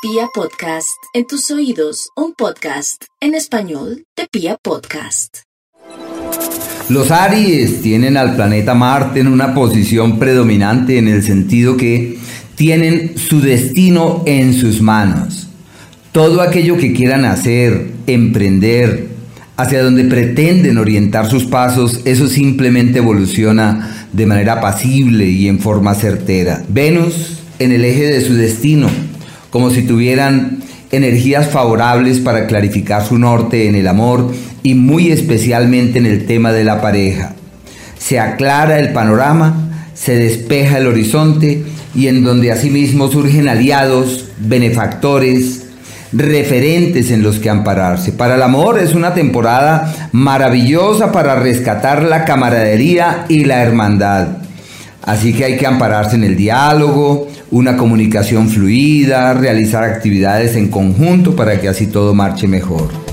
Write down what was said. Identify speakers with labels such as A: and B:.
A: Pia Podcast, en tus oídos, un podcast en español de Pia Podcast.
B: Los Aries tienen al planeta Marte en una posición predominante en el sentido que tienen su destino en sus manos. Todo aquello que quieran hacer, emprender, hacia donde pretenden orientar sus pasos, eso simplemente evoluciona de manera pasible y en forma certera. Venus en el eje de su destino como si tuvieran energías favorables para clarificar su norte en el amor y muy especialmente en el tema de la pareja. Se aclara el panorama, se despeja el horizonte y en donde asimismo surgen aliados, benefactores, referentes en los que ampararse. Para el amor es una temporada maravillosa para rescatar la camaradería y la hermandad. Así que hay que ampararse en el diálogo, una comunicación fluida, realizar actividades en conjunto para que así todo marche mejor.